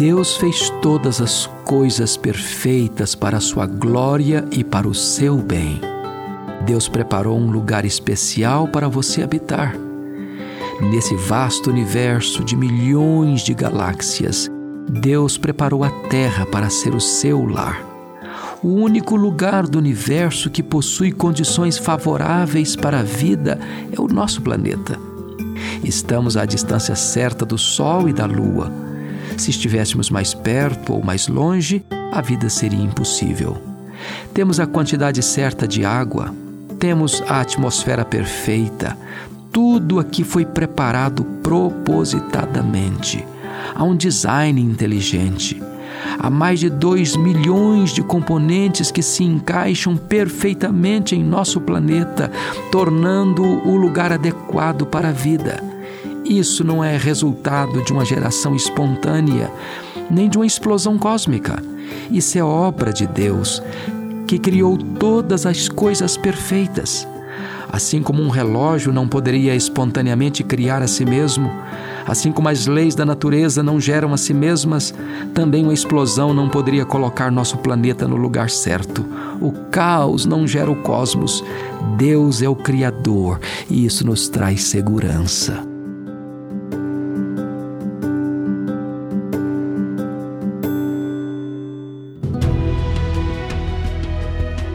Deus fez todas as coisas perfeitas para a sua glória e para o seu bem. Deus preparou um lugar especial para você habitar. Nesse vasto universo de milhões de galáxias, Deus preparou a Terra para ser o seu lar. O único lugar do universo que possui condições favoráveis para a vida é o nosso planeta. Estamos à distância certa do Sol e da Lua se estivéssemos mais perto ou mais longe, a vida seria impossível. Temos a quantidade certa de água, temos a atmosfera perfeita, tudo aqui foi preparado propositadamente. Há um design inteligente. Há mais de 2 milhões de componentes que se encaixam perfeitamente em nosso planeta, tornando o lugar adequado para a vida. Isso não é resultado de uma geração espontânea, nem de uma explosão cósmica. Isso é obra de Deus, que criou todas as coisas perfeitas. Assim como um relógio não poderia espontaneamente criar a si mesmo, assim como as leis da natureza não geram a si mesmas, também uma explosão não poderia colocar nosso planeta no lugar certo. O caos não gera o cosmos. Deus é o Criador e isso nos traz segurança.